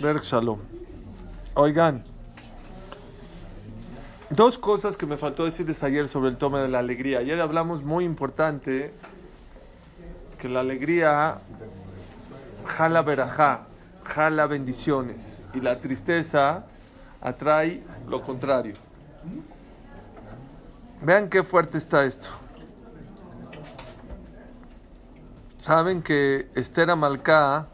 Berg Shalom. Oigan, dos cosas que me faltó decirles ayer sobre el toma de la alegría. Ayer hablamos muy importante que la alegría jala verajá, jala bendiciones y la tristeza atrae lo contrario. Vean qué fuerte está esto. Saben que Esther Amalcá,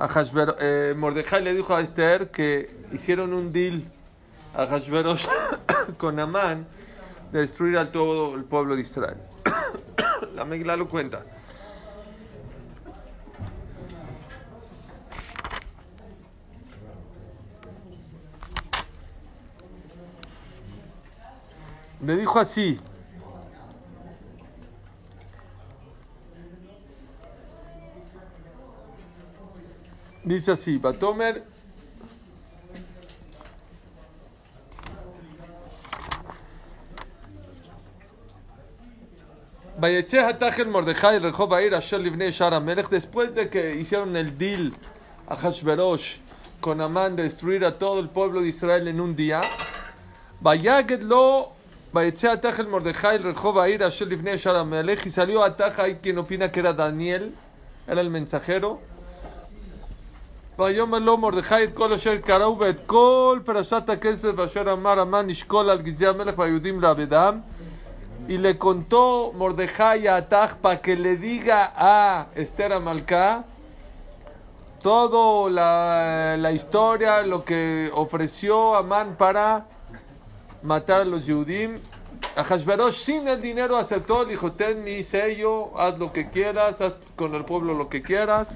a Hashver- eh, Mordejai le dijo a Esther que hicieron un deal a Hashverosh con Amán de destruir a todo el pueblo de Israel. La Megla lo cuenta. Le dijo así. Dice así, Batomer. Después de que hicieron el deal a Hashverosh con Amán de destruir a todo el pueblo de Israel en un día. Lo y salió Ataja, hay quien opina que era Daniel, era el mensajero. ויאמר לו מרדכי את כל אשר קראו ואת כל פרשת הכסף אשר אמר המן נשקול על גזעי המלך והיהודים לעבדם. Y le contó Mordejai a Ataj para que le diga a Esther Amalcá todo la, la historia, lo que ofreció Amán para matar a los Yehudim. A Hashverosh sin el dinero aceptó, le dijo, ten mi sello, haz lo que quieras, haz con el pueblo lo que quieras.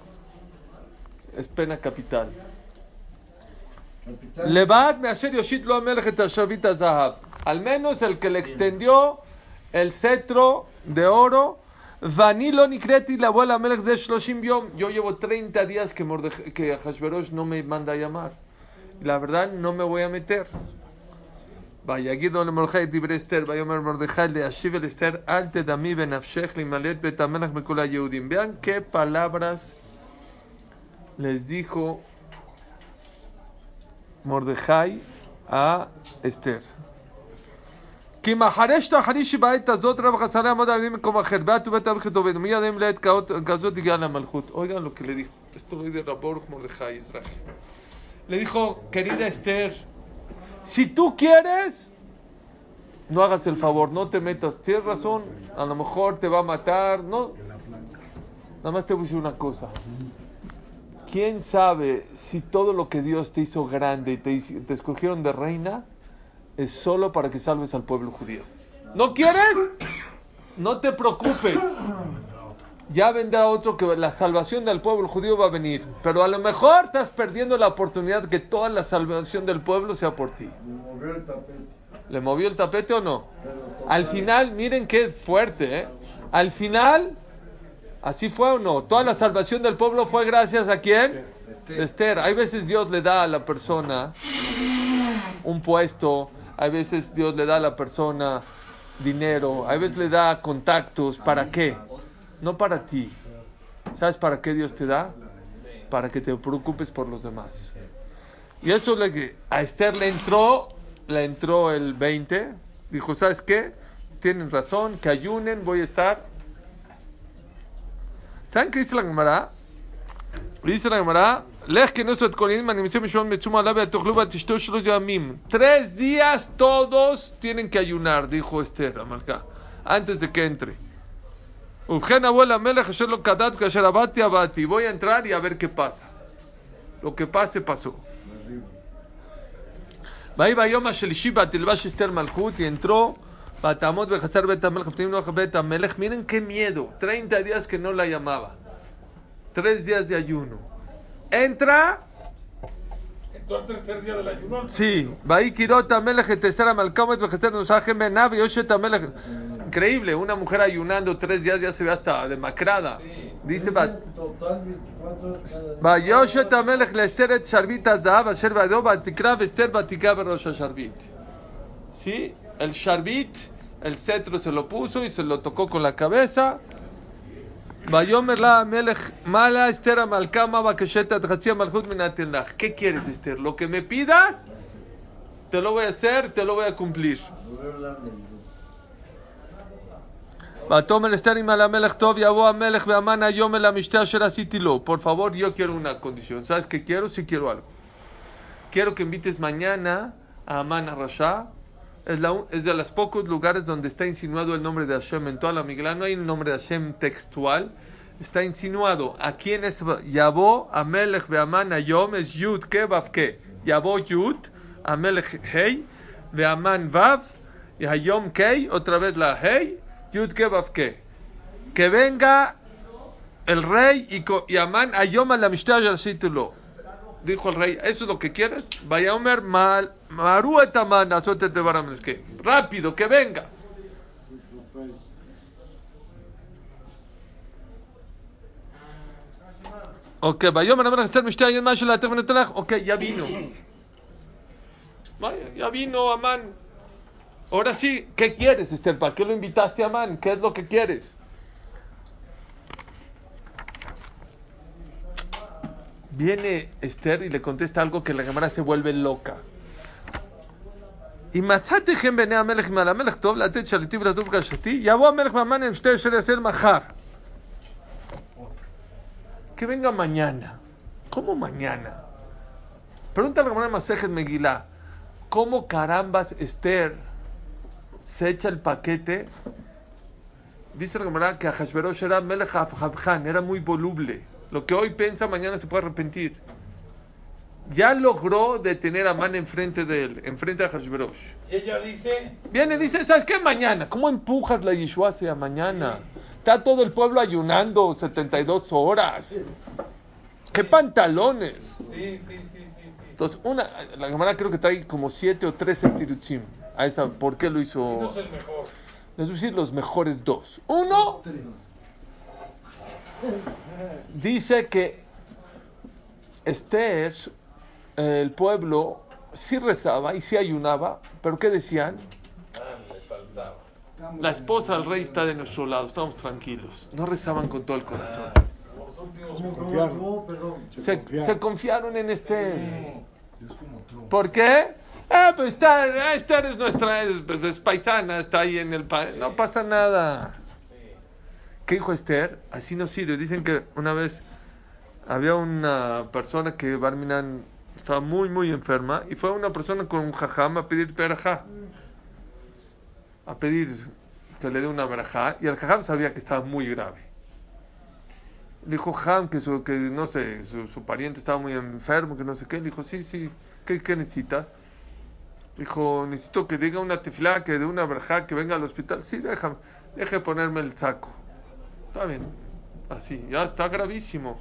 es pena capital. Levad me asher yoshit lo amelech et ashavit zahav. Al menos el que le extendió el cetro de oro. Vanilo nikreti la abuela melech de shloshim yom. Yo llevo 30 días que, Mordej- que Hashverosh no me manda a llamar. La verdad no me voy a meter. ויגיד לו למרדכי את דברי אסתר, ויאמר מרדכי להשיב אל אסתר, אל תדמי בנפשך להימלט בית המלך מכל היהודים. Vean qué palabras les dijo Mordejai a Esther. כי מחרש תחרישי בעת הזאת רב חסרי עמוד עליהם מקום אחר, ואת ובית אביך תאבד, מיד הם לעת כאות- כזאת הגיעה למלכות. Oigan lo que le dijo. Esto lo dice Rabor Mordejai Israel. Le dijo, querida Esther, si tú quieres, no hagas el favor, no te metas. Tienes razón, a lo mejor te va a matar, no. Nada más te voy a decir una cosa. ¿Quién sabe si todo lo que Dios te hizo grande y te, escogieron de reina es solo para que salves al pueblo judío? ¿No quieres? No te preocupes. Ya vendrá otro que la salvación del pueblo judío va a venir. Pero a lo mejor estás perdiendo la oportunidad que toda la salvación del pueblo sea por ti. ¿Le movió el tapete o no? Al final, miren qué fuerte, ¿eh? Al final, ¿así fue o no? Toda la salvación del pueblo fue gracias a quién? Esther. Hay veces Dios le da a la persona un puesto, hay veces Dios le da a la persona dinero, hay veces le da contactos. ¿Para qué? No para ti. ¿Sabes para qué Dios te da? Para que te preocupes por los demás. Y eso es lo que a Esther le entró, le entró el 20. Dijo, ¿sabes qué? Tienen razón, que ayunen, voy a estar. ¿Saben qué dice la Gemara? Dice la Gemara, que no Tres días todos tienen que ayunar, dijo Esther, Amalcá, antes de que entre. Voy a entrar y a ver qué pasa. Lo que pase, pasó. Y entró Miren qué miedo. 30 días que no la llamaba. Tres días de ayuno. Entra. Entró al tercer día del ayuno. Sí. Increíble. Una mujer ayunando tres días ya se ve hasta demacrada. Dice Vayoshet Amelech Lesteret Sharbit Azab Asher Vadob Batikra Vester Batikra Berosha Sharbit. ¿Sí? El Sharbit el cetro se lo puso y se lo tocó con la cabeza. ¿Qué quieres, Esther? Lo que me pidas, te lo voy a hacer, te lo voy a cumplir. Por favor, yo quiero una condición. ¿Sabes qué quiero? Sí quiero algo. Quiero que invites mañana a Amán Rasha es, de los pocos lugares donde está insinuado el nombre de Hashem en toda la Migla. No hay un nombre de Hashem textual. Está insinuado. ¿A quién es Yabó, Amelech Beaman Ayom? Es Yud, ¿qué? Vav, ¿qué? Yabó Yud, Amelech Hei, Beaman Vav, y Hayom Kei, otra vez la Hei, Yud, ¿qué? Vav, ¿qué? Que venga el rey y, y Amán Ayom a la Mishtah. Dijo el rey, ¿eso es lo que quieres? Vaya Omer, mal, maru etaman, azote te que Rápido, que venga. Ok. Ok, ya vino. Ya vino Amán. Ahora sí, ¿qué quieres, Esther? ¿Para qué lo invitaste a Amán? ¿Qué es lo que quieres? Viene Esther y le contesta algo que la Gemara se vuelve loca. Y matate gen bene amelech mal amelech tov latet shaliti v'latov kashati yavo amelech maman en shte shel hacer mahar. Que venga mañana. ¿Cómo mañana? Pregunta a la Gemara Masejet Megilá. ¿Cómo carambas Esther se echa el paquete? Dice la Gemara que a Hashverosh era melech afhabhan, era muy voluble. Lo que hoy piensa, mañana se puede arrepentir. Ya logró detener a Man enfrente de él, enfrente a Hashverosh. Y ella dice. Viene y dice: ¿Sabes qué? Mañana. ¿Cómo empujas la Yeshua hacia mañana? Está todo el pueblo ayunando 72 horas. ¿Qué pantalones? Sí, sí, sí, sí. sí. Entonces, una, la Gemara creo que trae como 7 o 13 tiruchim. A esa, ¿por qué lo No hizo? es el mejor. Les voy a decir los mejores dos. Uno, dice que Esther, el pueblo, sí rezaba y sí ayunaba, pero ¿qué decían? Ah. La esposa del rey está de nuestro lado, estamos tranquilos. No rezaban con todo el corazón. Se, se confiaron en Esther. Es como Trump. ¿Por qué? Ah, pues está, Esther es nuestra, es, es paisana, está ahí en el país. No pasa nada. ¿Qué dijo Esther? Así no sirve. Dicen que una vez había una persona que Barminan estaba muy, muy enferma y fue una persona con un jajam a pedir perajá. A pedir que le dé una verajá y el jajam sabía que estaba muy grave. Dijo Jajam que, su, que no sé, su, pariente estaba muy enfermo, que no sé qué. Le dijo, sí, sí, ¿qué, qué necesitas? Dijo, necesito que diga una tefilá, que dé una verajá, que venga al hospital. Sí, déjame, deje ponerme el saco. Está bien, así, ya está gravísimo.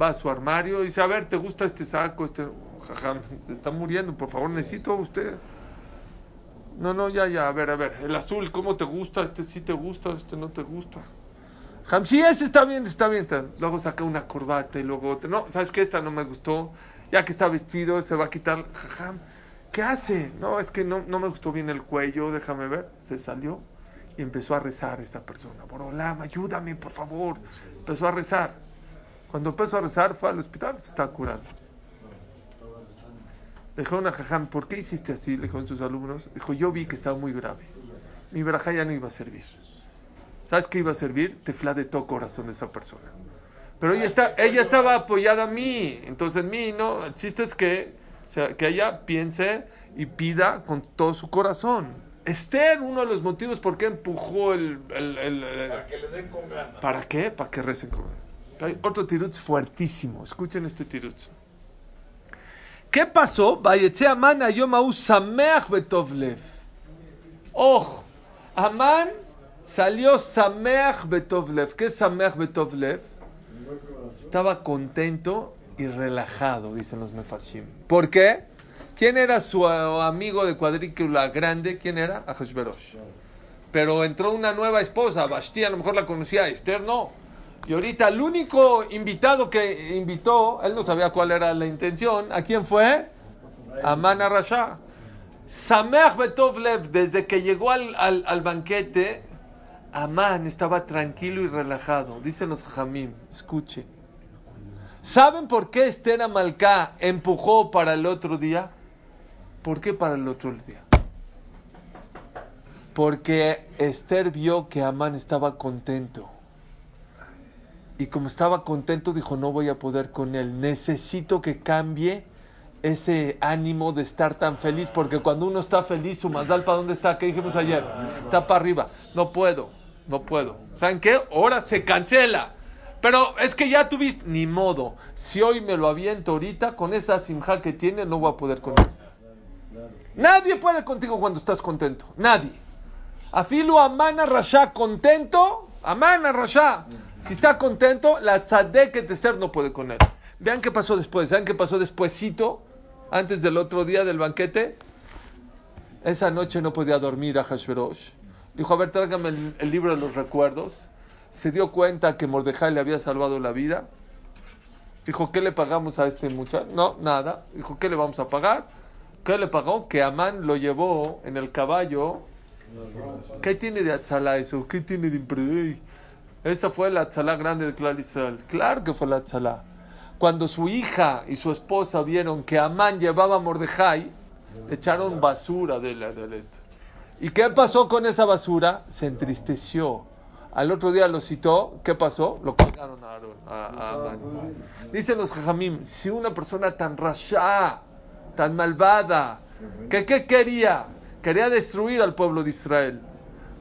Va a su armario y dice, a ver, ¿te gusta este saco? Este jajam, se está muriendo, por favor, necesito a usted. No, no, ya, ya, a ver, a ver, el azul, ¿cómo te gusta? Este sí te gusta, este no te gusta. Jajam, sí, ese está bien, está bien. Luego saca una corbata y luego otra. No, ¿sabes qué? Esta no me gustó. Ya que está vestido, se va a quitar. Jajam, ¿qué hace? No, es que no, no me gustó bien el cuello, déjame ver. Se salió y empezó a rezar esta persona. Borolam, ayúdame, por favor. Empezó a rezar. Cuando empezó a rezar, fue al hospital, se está curando. Le dijeron a Jajam, ¿por qué hiciste así? Le dijeron sus alumnos. Dijo, yo vi que estaba muy grave. Mi verajá ya no iba a servir. ¿Sabes qué iba a servir? Tefla de todo corazón de esa persona. Pero ella, está, ella estaba apoyada a mí. Entonces, mí, ¿no? El chiste es que, que ella piense y pida con todo su corazón. Esther, uno de los motivos por qué empujó el... el- el- el- Para que le den con ganas. ¿Para qué? Para que recen con él. Otro tirutz fuertísimo. Escuchen este tirutz. ¿Qué pasó? Amán sameach betov lev. Ojo, Amán salió sameach betov lev. ¿Qué es sameach betov lev? Estaba contento y relajado, dicen los mefashim. ¿Por qué? ¿Quién era su eh, amigo de cuadrícula grande? ¿Quién era? Ahashverosh. Pero entró una nueva esposa, Vashti, a lo mejor la conocía, Esther no. Y ahorita el único invitado que invitó, él no sabía cuál era la intención, ¿a quién fue? Amán Rasha. Sameach Betov Lev, desde que llegó al, al, banquete, Amán estaba tranquilo y relajado. Dicen los Jamim, escuche. ¿Saben por qué Esther Amalcá empujó para el otro día? ¿Por qué para el otro día? Porque Esther vio que Amán estaba contento. Y como estaba contento, dijo, no voy a poder con él. Necesito que cambie ese ánimo de estar tan feliz. Porque cuando uno está feliz, su mazdal, ¿para dónde está? ¿Qué dijimos ayer? Está para arriba. No puedo, no puedo. ¿Saben qué? Ahora se cancela. Pero es que ya tuviste, ni modo. Si hoy me lo aviento ahorita, con esa simja que tiene, no voy a poder con él. Nadie puede contigo cuando estás contento. Nadie. Afilu Amana Rasha contento. Amana Rasha. Si está contento, la tzadeket Esther no puede con él. Vean qué pasó después. ¿Saben qué pasó despuesito? Antes del otro día del banquete. Esa noche no podía dormir a Hashverosh. Dijo, a ver, tráigame el, el libro de los recuerdos. Se dio cuenta que Mordejai le había salvado la vida. Dijo, ¿qué le pagamos a este muchacho? No, nada. Dijo, ¿qué le vamos a pagar? ¿Qué le pagó? Que Amán lo llevó en el caballo. ¿Qué tiene de Atzalá eso? ¿Qué tiene de impre- Esa fue la Atzalá grande de Clar Israel. Claro que fue la Atzalá. Cuando su hija y su esposa vieron que Amán llevaba a Mordejai, echaron basura de la del esto. ¿Y qué pasó con esa basura? Se entristeció. Al otro día lo citó. ¿Qué pasó? Lo colgaron a, a, a Amán. Dicen los jajamim, si una persona tan rasha, tan malvada, que qué quería? Quería destruir al pueblo de Israel.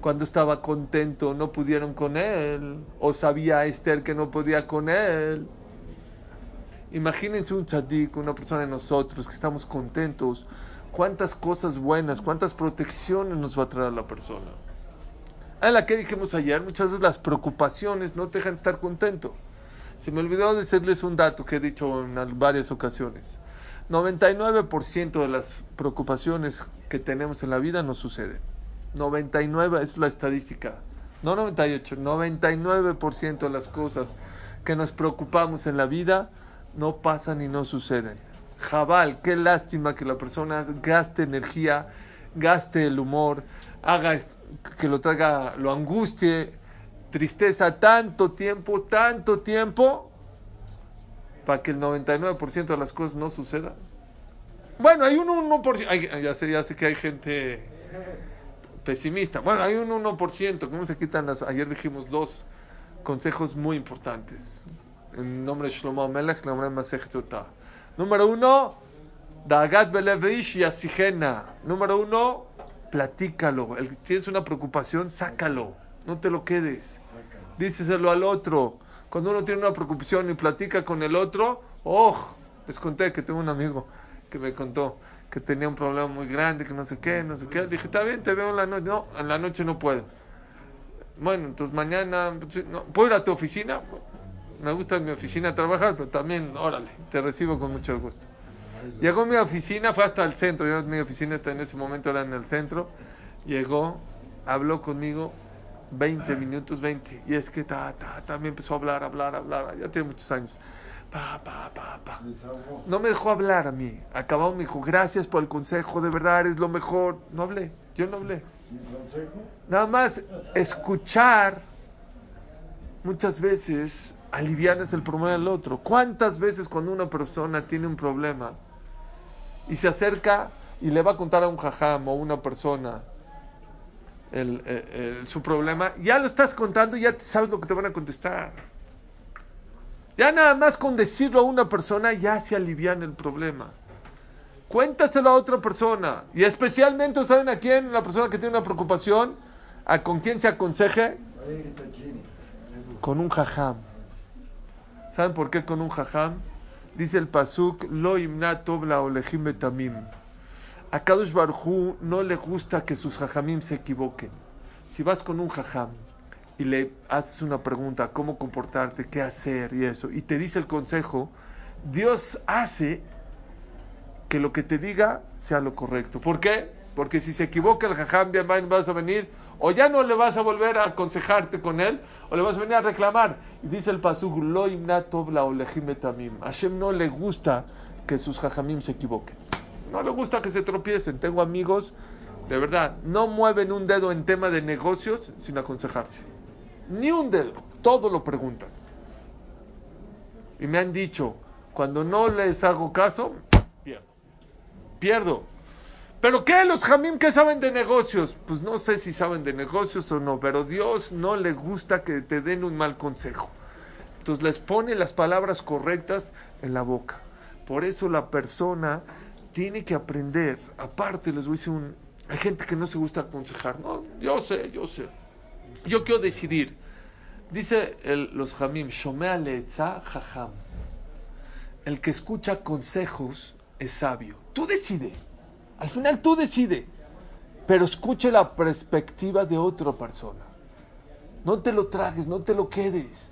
Cuando estaba contento no pudieron con él. O sabía Esther que no podía con él. Imagínense un tzadik, una persona de nosotros que estamos contentos. Cuántas cosas buenas, cuántas protecciones nos va a traer la persona. A la que dijimos ayer, muchas veces las preocupaciones no te dejan estar contento. Se me olvidó decirles un dato que he dicho en varias ocasiones. 99% de las preocupaciones que tenemos en la vida no suceden. 99 es la estadística. No 98, 99% de las cosas que nos preocupamos en la vida no pasan y no suceden. Jabal, qué lástima que la persona gaste energía, gaste el humor, haga que lo traiga, lo angustie, tristeza tanto tiempo, tanto tiempo, para que el 99% de las cosas no sucedan. Bueno, hay un 1%, hay- ya, sé, ya sé que hay gente pesimista. Bueno, hay un 1%, ¿cómo se quitan las...? Ayer dijimos dos consejos muy importantes. En nombre de Shlomo Melech, nombre de. Número uno, Dagat Belevish y Asigena. Número uno, platícalo. El tienes una preocupación, sácalo. No te lo quedes. Díceselo al otro. Cuando uno tiene una preocupación y platica con el otro, ¡oh! Les conté que tengo un amigo que me contó que tenía un problema muy grande, que no sé qué, no sé qué. Dije, está bien, te veo en la noche. No, en la noche no puedo. Bueno, entonces mañana, no, ¿puedo ir a tu oficina? Me gusta mi oficina trabajar, pero también, órale, te recibo con mucho gusto. Llegó a mi oficina, fue hasta el centro. Yo, mi oficina está en ese momento, era en el centro. Llegó, habló conmigo 20 minutos, 20. Y es que ta, ta, ta, me empezó a hablar, hablar, hablar. Ya tiene muchos años. Pa, pa, pa, pa. No me dejó hablar a mí. Acabó, me dijo, gracias por el consejo, de verdad eres lo mejor. No hablé, yo no hablé. Nada más escuchar muchas veces alivianas el problema del otro. ¿Cuántas veces cuando una persona tiene un problema y se acerca y le va a contar a un jajam o una persona el- el- el- su problema, ya lo estás contando y ya sabes lo que te van a contestar? Ya nada más con decirlo a una persona ya se alivian el problema. Cuéntaselo a otra persona. Y especialmente, ¿saben a quién? La persona que tiene una preocupación, a con quién se aconseje. Con un jajam. ¿Saben por qué con un jajam? Dice el pasuk, lo imna tov la olejim betamim. A Kadosh Barjú no le gusta que sus jajamim se equivoquen. Si vas con un jajam y le haces una pregunta, cómo comportarte, qué hacer y eso, y te dice el consejo, Dios hace que lo que te diga sea lo correcto. ¿Por qué? Porque si se equivoca el jajam, bien vas a venir, o ya no le vas a volver a aconsejarte con él, o le vas a venir a reclamar. Y dice el pasuk, lo la olejim betamim. Hashem no le gusta que sus jajamim se equivoquen. No le gusta que se tropiecen. Tengo amigos, de verdad, no mueven un dedo en tema de negocios sin aconsejarse. Ni un dedo. Todo lo preguntan. Y me han dicho, cuando no les hago caso, pierdo. Pierdo. ¿Pero qué? Los jamim que saben de negocios. Pues no sé si saben de negocios o no, pero Dios no le gusta que te den un mal consejo. Entonces les pone las palabras correctas en la boca. Por eso la persona tiene que aprender. Aparte, les voy a decir un. Hay gente que no se gusta aconsejar. No, yo sé, yo sé. Yo quiero decidir. Dice el- los jamim, Shomea leetza jajam. El que escucha consejos es sabio. Tú decide. Al final tú decide. Pero escuche la perspectiva de otra persona. No te lo tragues, no te lo quedes.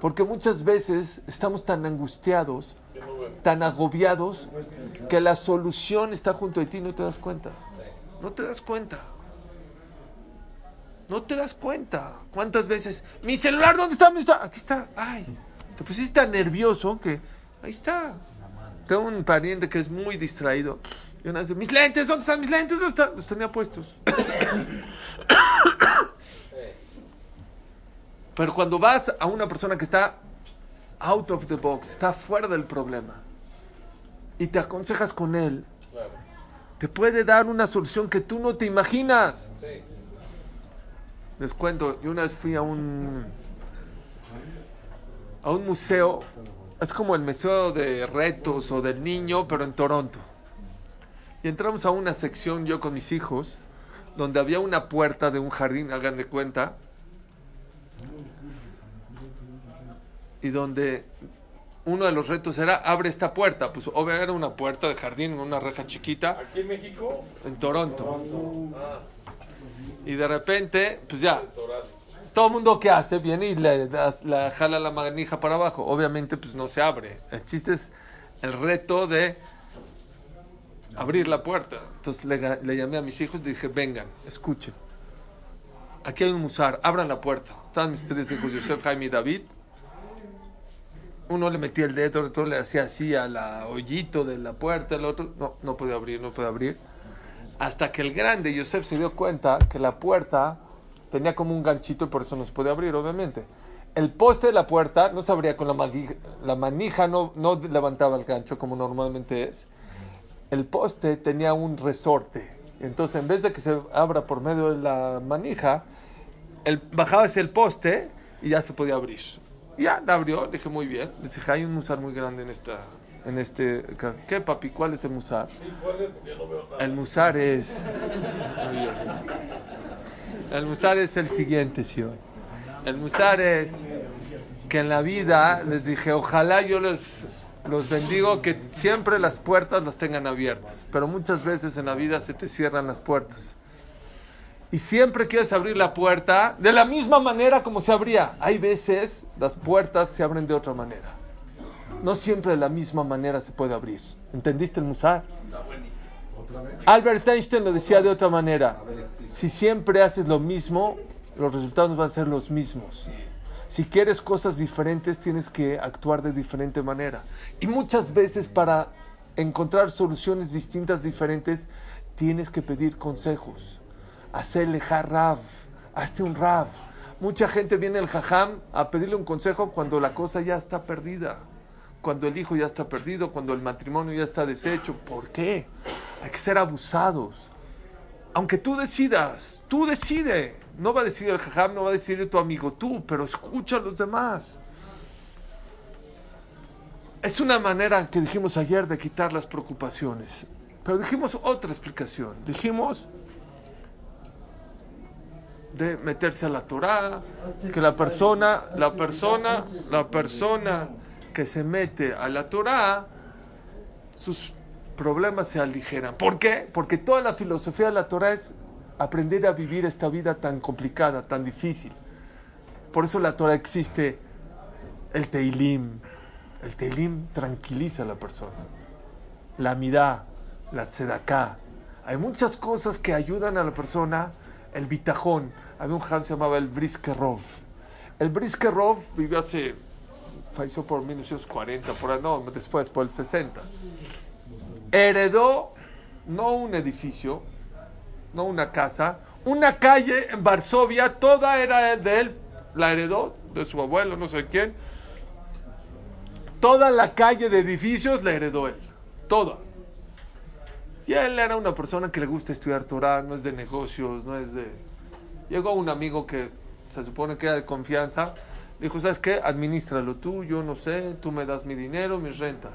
Porque muchas veces estamos tan angustiados, tan agobiados, que la solución está junto a ti no te das cuenta. No te das cuenta. No te das cuenta. ¿Cuántas veces? Mi celular, ¿dónde está? ¿Dónde está? Aquí está. Ay, te pusiste tan nervioso que ahí está. Tengo un pariente que es muy distraído. Y una vez, mis lentes, ¿dónde están mis lentes? ¿Dónde están? Los tenía puestos. Pero cuando vas a una persona que está out of the box, está fuera del problema, y te aconsejas con él, te puede dar una solución que tú no te imaginas. Sí. Les cuento, yo una vez fui a un a un museo, es como el museo de retos o del niño, pero en Toronto. Y entramos a una sección yo con mis hijos, donde había una puerta de un jardín, hagan de cuenta, y donde uno de los retos era abre esta puerta, pues obviamente era una puerta de jardín, una reja chiquita, Aquí en México, en Toronto. ah, Y de repente, pues ya, todo el mundo que hace viene y le la jala la manija para abajo. Obviamente, pues no se abre. El chiste es el reto de abrir la puerta. Entonces le, llamé a mis hijos y dije, vengan, escuchen. Aquí hay un musar, abran la puerta. Estaban mis tres hijos, Yosef, Jaime y David. Uno le metía el dedo, el otro le hacía así a la hoyito de la puerta, el otro no, no puede abrir, no puede abrir. Hasta que el grande, Yosef, se dio cuenta que la puerta tenía como un ganchito y por eso no se puede abrir, obviamente. El poste de la puerta no se abría con la manija, la manija no, levantaba el gancho como normalmente es. El poste tenía un resorte. Entonces, en vez de que se abra por medio de la manija, el, bajaba hacia el poste y ya se podía abrir. Ya la abrió, dije muy bien. Le dije, hay un musar muy grande en esta. En este, ¿Qué, papi? ¿Cuál es el musar? El musar es. El musar es el siguiente, sí. El musar es que en la vida les dije, ojalá yo les los bendigo que siempre las puertas las tengan abiertas, pero muchas veces en la vida se te cierran las puertas. Y siempre quieres abrir la puerta de la misma manera como se abría. Hay veces las puertas se abren de otra manera. No siempre de la misma manera se puede abrir. ¿Entendiste el musar? Albert Einstein lo decía de otra manera. Si siempre haces lo mismo, los resultados van a ser los mismos. Si quieres cosas diferentes, tienes que actuar de diferente manera. Y muchas veces para encontrar soluciones distintas, diferentes, tienes que pedir consejos. Hacerle rav, hazte un rav. Mucha gente viene al jajam a pedirle un consejo cuando la cosa ya está perdida cuando el hijo ya está perdido, cuando el matrimonio ya está deshecho. ¿Por qué? Hay que ser abusados. Aunque tú decidas, tú decide. No va a decidir el jajam, no va a decidir tu amigo, tú, pero escucha a los demás. Es una manera que dijimos ayer de quitar las preocupaciones. Pero dijimos otra explicación. Dijimos de meterse a la Torah, que la persona, la persona, la persona que se mete a la Torah, sus problemas se aligeran. ¿Por qué? Porque toda la filosofía de la Torah es aprender a vivir esta vida tan complicada, tan difícil. Por eso la Torah existe el Teilim. El Teilim tranquiliza a la persona. La Midá, la Tzedaká. Hay muchas cosas que ayudan a la persona. El bitajón. Había un jam que se llamaba el Briskerov. El Briskerov vivió hace, falleció por 1940, por no, después, por el 60. Heredó no un edificio, no una casa, una calle en Varsovia, toda era de él, la heredó de su abuelo, no sé quién. Toda la calle de edificios la heredó él, toda. Y él era una persona que le gusta estudiar Torah, no es de negocios, no es de... Llegó un amigo que se supone que era de confianza, dijo, ¿sabes qué? Administralo tú, yo no sé, tú me das mi dinero, mis rentas.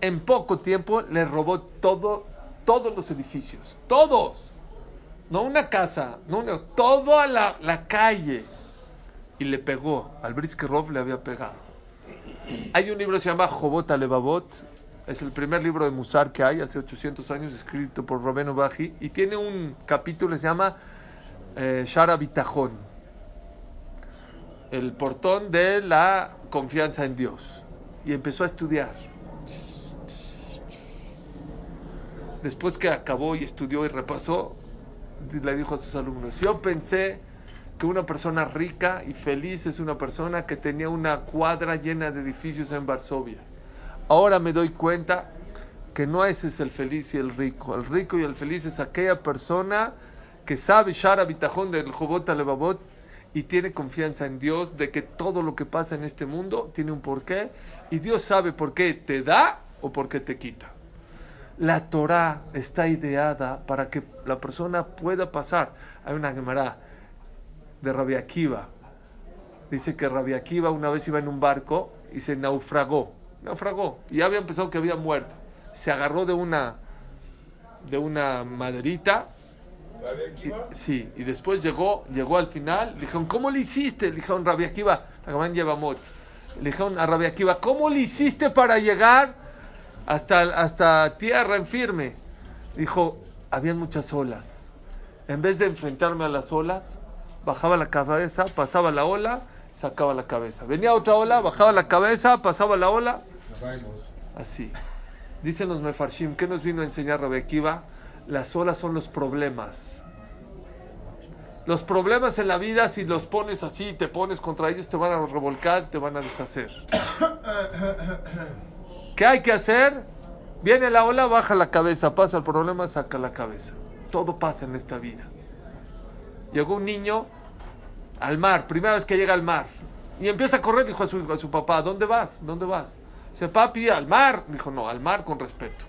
En poco tiempo le robó todo, todos los edificios, todos. No una casa, no una, toda la, calle. Y le pegó, al Briskerov le había pegado. Hay un libro que se llama Jobot Alevabot, es el primer libro de Musar que hay, hace 800 años, escrito por Robeno Baji, y tiene un capítulo que se llama eh, Shara Bitajón, el portón de la confianza en Dios. Y empezó a estudiar. Después que acabó y estudió y repasó, le dijo a sus alumnos, yo pensé que una persona rica y feliz es una persona que tenía una cuadra llena de edificios en Varsovia. Ahora me doy cuenta que no ese es el feliz y el rico. El rico y el feliz es aquella persona que sabe Shara Bitajón del Jobot Alevabot y tiene confianza en Dios de que todo lo que pasa en este mundo tiene un porqué y Dios sabe por qué te da o por qué te quita. La Torah está ideada para que la persona pueda pasar. Hay una Gemara de Rabbi Akiva. Dice que Rabbi Akiva una vez iba en un barco y se naufragó. Naufragó. Y ya había empezado que había muerto. Se agarró de una de una maderita. Y, sí, y después llegó, llegó al final, le dijeron, ¿cómo le hiciste? Le dijeron, Rabbi Akiva, lleva Le dijeron a Rabbi Akiva, ¿cómo le hiciste para llegar hasta, hasta tierra en firme? Dijo, habían muchas olas. En vez de enfrentarme a las olas, bajaba la cabeza, pasaba la ola, sacaba la cabeza. Venía otra ola, bajaba la cabeza, pasaba la ola. Así. Dicen los Mefarshim, ¿qué nos vino a enseñar Rabbi Akiva? Las olas son los problemas. Los problemas en la vida, si los pones así, te pones contra ellos, te van a revolcar, te van a deshacer. ¿Qué hay que hacer? Viene la ola, baja la cabeza, pasa el problema, saca la cabeza. Todo pasa en esta vida. Llegó un niño al mar, primera vez que llega al mar, y empieza a correr, dijo a su, a su papá, ¿dónde vas? ¿Dónde vas? Dice, papi, al mar. Dijo, no, al mar con respeto.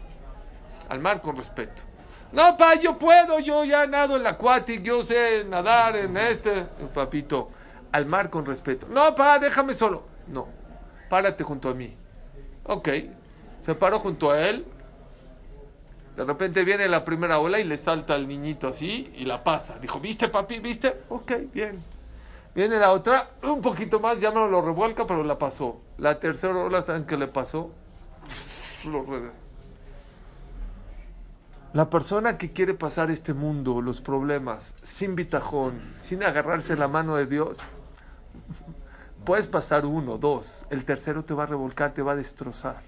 Al mar con respeto. No, pa, yo puedo, yo ya nado en la aquatic, yo sé nadar en este. Papito, al mar con respeto. No, pa, déjame solo. No, párate junto a mí. Ok, se paró junto a él. De repente viene la primera ola y le salta al niñito así y la pasa. Dijo, ¿viste, papi? ¿Viste? Ok, bien. Viene la otra, un poquito más, ya no lo revuelca, pero la pasó. La tercera ola, ¿saben qué le pasó? Lo. La persona que quiere pasar este mundo, los problemas, sin bitajón, sin agarrarse la mano de Dios, puedes pasar uno, dos, el tercero te va a revolcar, te va a destrozar.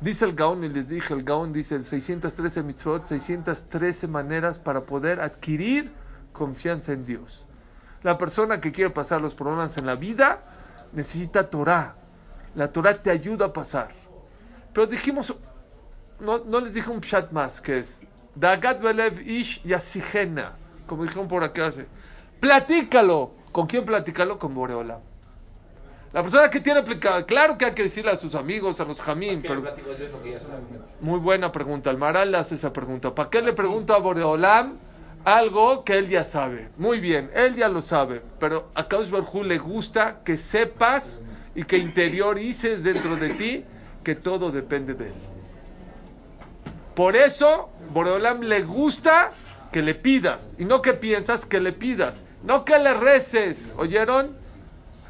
Dice el Gaón, y les dije, el Gaón dice el 613 mitzvot, 613 maneras para poder adquirir confianza en Dios. La persona que quiere pasar los problemas en la vida necesita Torah. La Torah te ayuda a pasar. Pero dijimos, no, no les dije un chat más, que es Dagat Belev Ish Yasihena, como dijeron por acá hace. Platícalo. ¿Con quién platícalo? Con Boreola. La persona que tiene aplicado, claro que hay que decirle a sus amigos, a los jamín, pero... Muy buena pregunta. El Maral le hace esa pregunta. ¿Para qué le pregunto a Boreolam algo que él ya sabe? Muy bien, él ya lo sabe, pero a Kaush Barjú le gusta que sepas y que interiorices dentro de ti que todo depende de Él. Por eso, Boreolam le gusta que le pidas, y no que piensas que le pidas, no que le reces, ¿oyeron?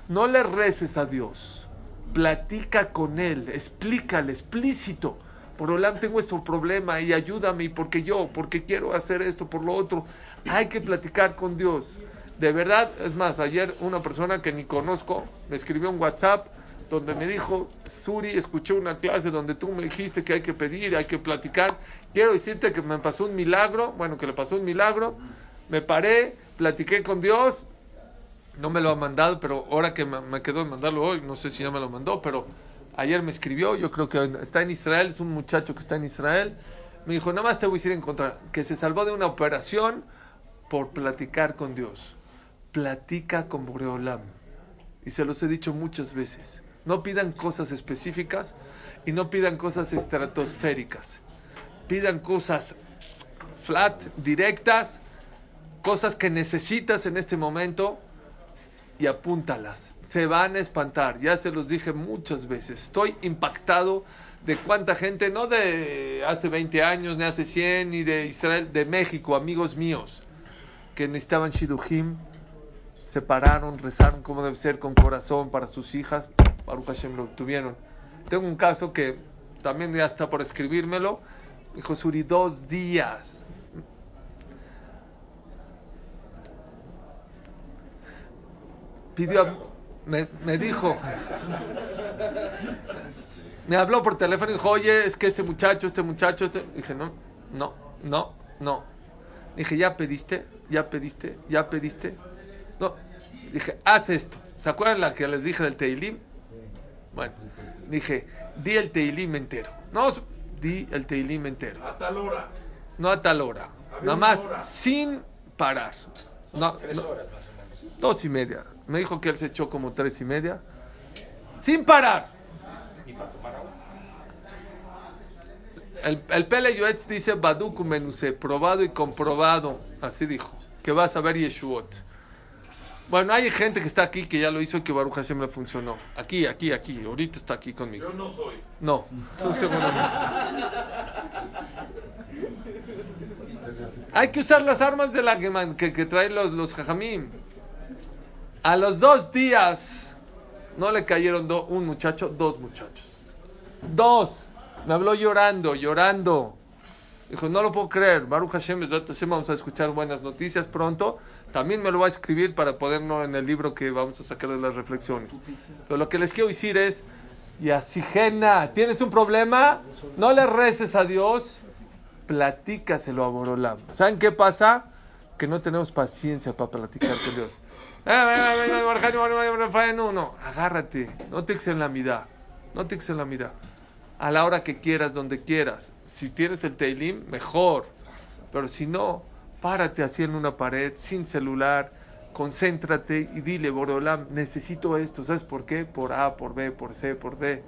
No le reces a Dios, platica con Él, explícale, explícito. Boreolam, tengo este problema y ayúdame, porque yo, porque quiero hacer esto, por lo otro. Hay que platicar con Dios. De verdad, es más, ayer una persona que ni conozco me escribió un WhatsApp donde me dijo, Suri, escuché una clase donde tú me dijiste que hay que pedir, hay que platicar. Quiero decirte que me pasó un milagro, bueno, que le pasó un milagro. Me paré, platiqué con Dios. No me lo ha mandado, pero ahora que me, me de mandarlo hoy, no sé si ya me lo mandó, pero ayer me escribió, yo creo que está en Israel, es un muchacho que está en Israel. Me dijo, nada más te voy a decir en contra, que se salvó de una operación por platicar con Dios. Platica con Boreolam. Y se los he dicho muchas veces. No pidan cosas específicas y no pidan cosas estratosféricas. Pidan cosas flat, directas, cosas que necesitas en este momento y apúntalas. Se van a espantar. Ya se los dije muchas veces. Estoy impactado de cuánta gente, no de hace 20 años, ni hace 100, ni de Israel, de México, amigos míos, que necesitaban Shidujim, se pararon, rezaron como debe ser, con corazón para sus hijas. Baruch Hashem lo tuvieron. Tengo un caso que también ya está por escribírmelo. Dijo Suri, dos días. Pidió, me, me dijo, me habló por teléfono y dijo, oye, es que este muchacho, este muchacho, este... Dije, no, no, no, no. Dije, ¿ya pediste? ¿Ya pediste? ¿Ya pediste? No. Dije, haz esto. ¿Se acuerdan la que les dije del Teilim? Bueno, dije, di el Teilim entero. No, di el Teilim entero. A tal hora. No a tal hora. Había Nada más, hora. sin parar. No, Tres no, horas más o menos. dos y media. Me dijo que él se echó como tres y media. Sin parar. ¿Y para tomar agua? El, el Pele Yoetz dice Baduku Menuse, probado y comprobado. Así dijo. Que vas a ver Yeshuot. Bueno, hay gente que está aquí que ya lo hizo y que Baruch Hashem le funcionó. Aquí, aquí, aquí. Ahorita está aquí conmigo. Yo no soy. No, tú seguro no. Hay que usar las armas de la que, que traen los, los jajamim. A los dos días no le cayeron do- un muchacho, dos muchachos. Dos. Me habló llorando, llorando. Dijo, no lo puedo creer. Baruch Hashem, vamos a escuchar buenas noticias pronto. También me lo va a escribir para ponerlo en el libro que vamos a sacar de las reflexiones. Pero lo que les quiero decir es, y así, Jena, ¿tienes un problema? No le reces a Dios, platícaselo a Borolam. ¿Saben qué pasa? Que no tenemos paciencia para platicar con Dios. Agárrate, no te en la mirada, no te en la mirada. A la hora que quieras, donde quieras. Si tienes el Teilim, mejor. Pero si no, párate así en una pared, sin celular, concéntrate y dile, Boreolam, necesito esto. ¿Sabes por qué? Por A, por B, por C, por D.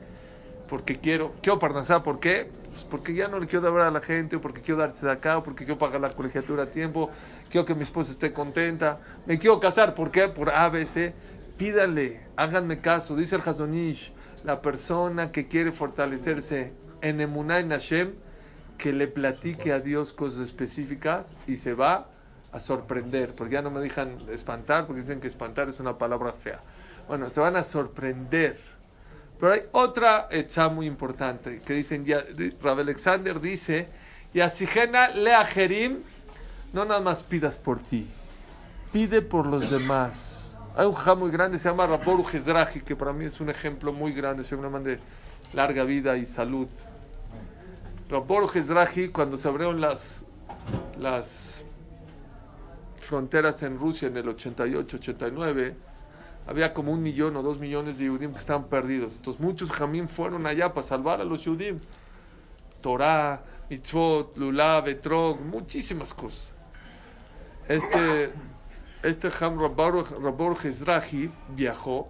Porque quiero, quiero parnasar, ¿por qué? Pues porque ya no le quiero dar a la gente, o porque quiero darse de acá, o porque quiero pagar la colegiatura a tiempo, quiero que mi esposa esté contenta, me quiero casar, ¿por qué? Por A, B, C. Pídale, háganme caso, dice el Hazonish, la persona que quiere fortalecerse en Emunah en Hashem, que le platique a Dios cosas específicas y se va a sorprender, porque ya no me dejan espantar, porque dicen que espantar es una palabra fea. Bueno, se van a sorprender. Pero hay otra etza muy importante que dicen, ya, Rav Alexander dice, y asigena le ajerim, no nada más pidas por ti, pide por los demás. Hay un jajá muy grande, se llama Raboru Jezrahi, que para mí es un ejemplo muy grande, se llama de larga vida y salud. Raboru Jezrahi, cuando se abrieron las, las fronteras en Rusia en el 88, 89, había como un millón o dos millones de Yudim que estaban perdidos. Entonces muchos jamín fueron allá para salvar a los Yudim. Torah, mitzvot, lulav, etrog, muchísimas cosas. Este, este Ham Rabor Hezrahi viajó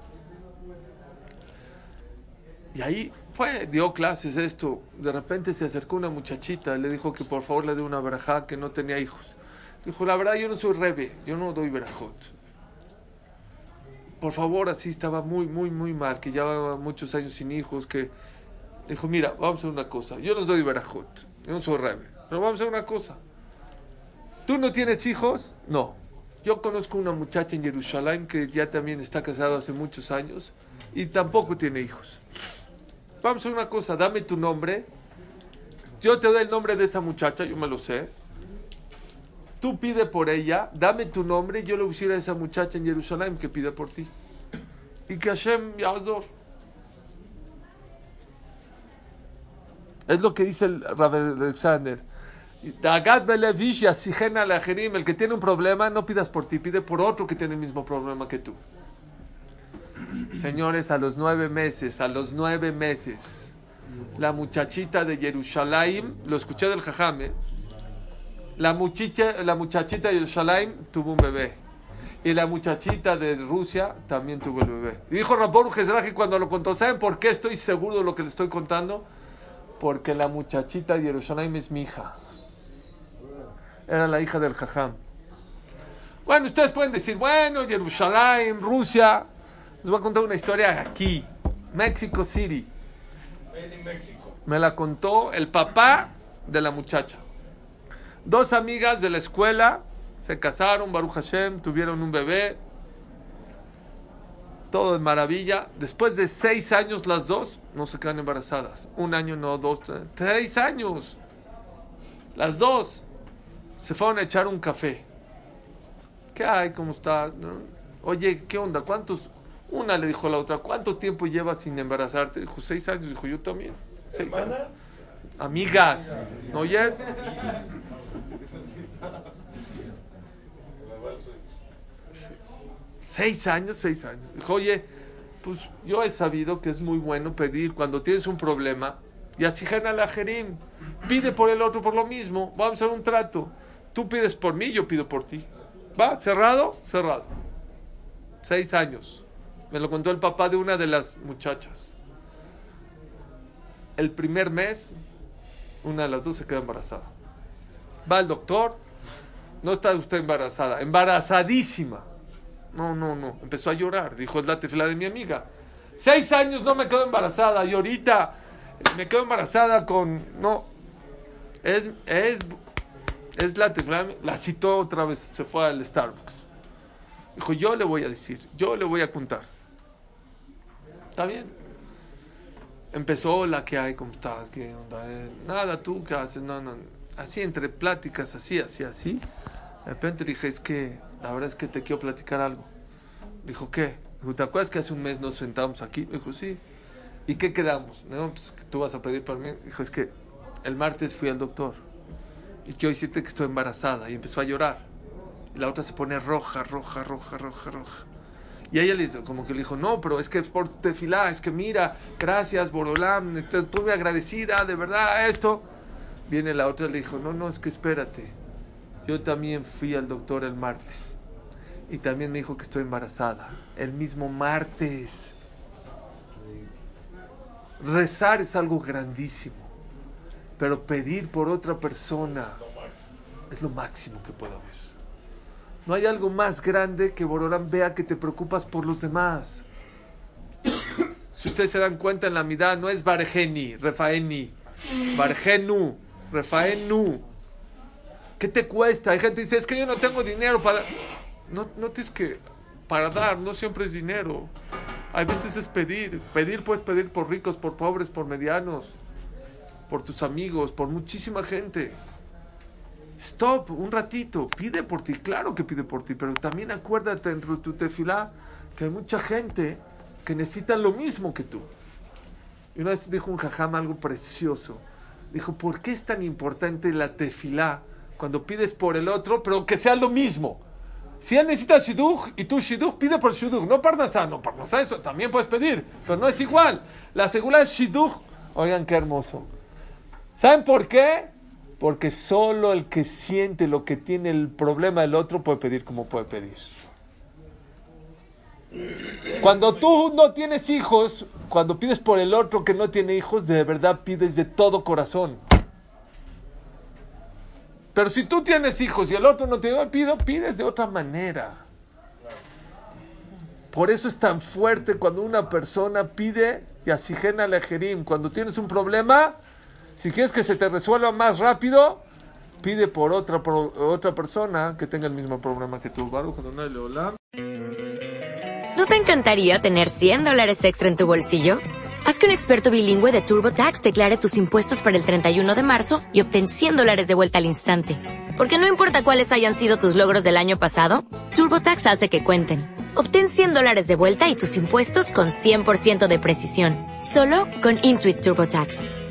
y ahí fue, dio clases esto. De repente se acercó una muchachita, le dijo que por favor le dé una verajá, que no tenía hijos. Dijo, la verdad yo no soy rebe, yo no doy verajot. por favor, así estaba muy, muy, muy mal, que llevaba muchos años sin hijos, que dijo, mira, vamos a hacer una cosa, yo no soy Berajot, yo no soy Rebe, pero vamos a hacer una cosa. ¿Tú no tienes hijos? No. Yo conozco una muchacha en Jerusalén que ya también está casada hace muchos años y tampoco tiene hijos. Vamos a una cosa, dame tu nombre. Yo te doy el nombre de esa muchacha, yo me lo sé. Tú pide por ella, dame tu nombre yo le voy a esa muchacha en Jerusalén que pide por ti. Y que Hashem Yazor. Es lo que dice el Rabbi Alexander. El que tiene un problema, no pidas por ti, pide por otro que tiene el mismo problema que tú. Señores, a los nueve meses, a los nueve meses, la muchachita de Jerusalén, lo escuché del jajame, la, muchicha, la muchachita de Jerusalén tuvo un bebé. Y la muchachita de Rusia también tuvo el bebé. Dijo Rabor Jezraji cuando lo contó, ¿saben por qué estoy seguro de lo que le estoy contando? Porque la muchachita de Jerusalén es mi hija. Era la hija del jajam. Bueno, ustedes pueden decir, bueno, Jerusalén, Rusia. Les voy a contar una historia aquí, Mexico City. Me la contó el papá de la muchacha. Dos amigas de la escuela se casaron, Baruch Hashem, tuvieron un bebé. Todo es maravilla. Después de seis años las dos no se quedan embarazadas. Un año, no, dos, tres, seis años. Las dos se fueron a echar un café. ¿Qué hay? ¿Cómo estás? ¿No? Oye, ¿qué onda? ¿Cuántos? Una le dijo a la otra, ¿cuánto tiempo llevas sin embarazarte? Dijo, seis años. Dijo, yo también. Seis años. Amigas, ¿no oyes? Seis años, seis años. Dijo, oye, pues yo he sabido que es muy bueno pedir cuando tienes un problema. Y así gana la jerim. Pide por el otro por lo mismo. Vamos a hacer un trato. Tú pides por mí, yo pido por ti. ¿Va? ¿Cerrado? Cerrado. Seis años. Me lo contó el papá de una de las muchachas. El primer mes, una de las dos se queda embarazada. Va al doctor, no está usted embarazada, embarazadísima. No, no, no, empezó a llorar, dijo es la de mi amiga. Seis años no me quedo embarazada y ahorita me quedo embarazada con... No, es, es, es la la citó otra vez, se fue al Starbucks. Dijo, yo le voy a decir, yo le voy a contar. ¿Está bien? Empezó la que hay, ¿cómo estás? ¿Qué onda? Eh, nada, tú, ¿qué haces? No, no. Así, entre pláticas, así, así, así. De repente dije, es que, la verdad es que te quiero platicar algo. Dijo, ¿qué? Dijo, ¿te acuerdas que hace un mes nos sentamos aquí? Dijo, sí. ¿Y qué quedamos? No, pues tú vas a pedir por mí. Dijo, es que el martes fui al doctor quiero decirte que estoy embarazada. Y empezó a llorar. Y la otra se pone roja, roja, roja, roja, roja. Y ella le como que le dijo, no, pero es que por tefilá, es que mira, gracias, Borolam, muy agradecida, de verdad, esto. Viene la otra y le dijo, no, no, es que espérate. Yo también fui al doctor el martes. Y también me dijo que estoy embarazada. El mismo martes. Rezar es algo grandísimo. Pero pedir por otra persona es lo máximo que puede haber. No hay algo más grande que Bororán vea que te preocupas por los demás. Si ustedes se dan cuenta en la mitad, no es Bargeni, Refaeni, Bargenu, Refaenu. ¿Qué te cuesta? Hay gente que dice, es que yo no tengo dinero para... No, no tienes que... Para dar, no siempre es dinero. Hay veces es pedir. Pedir puedes pedir por ricos, por pobres, por medianos, por tus amigos, por muchísima gente. Stop, un ratito, pide por ti, claro que pide por ti, pero también acuérdate dentro de tu tefilá que hay mucha gente que necesita lo mismo que tú. Y una vez dijo un jajam algo precioso. Dijo, ¿por qué es tan importante la tefilá cuando pides por el otro, pero que sea lo mismo? Si él necesita shidduch y tú shidduch, pide por shidduch, no parnasá, no parnasá, eso también puedes pedir, pero no es igual. La segunda es shidduch. Oigan qué hermoso. ¿Saben por qué? Porque solo el que siente lo que tiene el problema del otro puede pedir como puede pedir. Cuando tú no tienes hijos, cuando pides por el otro que no tiene hijos, de verdad pides de todo corazón. Pero si tú tienes hijos y el otro no tiene, pido, pides de otra manera. Por eso es tan fuerte cuando una persona pide y asigena al ejerim. Cuando tienes un problema, si quieres que se te resuelva más rápido, pide por otra, por otra persona que tenga el mismo problema que tú. Baruch. ¿No te encantaría tener 100 dólares extra en tu bolsillo? Haz que un experto bilingüe de TurboTax declare tus impuestos para el 31 de marzo y obtén 100 dólares de vuelta al instante. Porque no importa cuáles hayan sido tus logros del año pasado, TurboTax hace que cuenten. Obtén 100 dólares de vuelta y tus impuestos con 100% de precisión. Solo con Intuit TurboTax.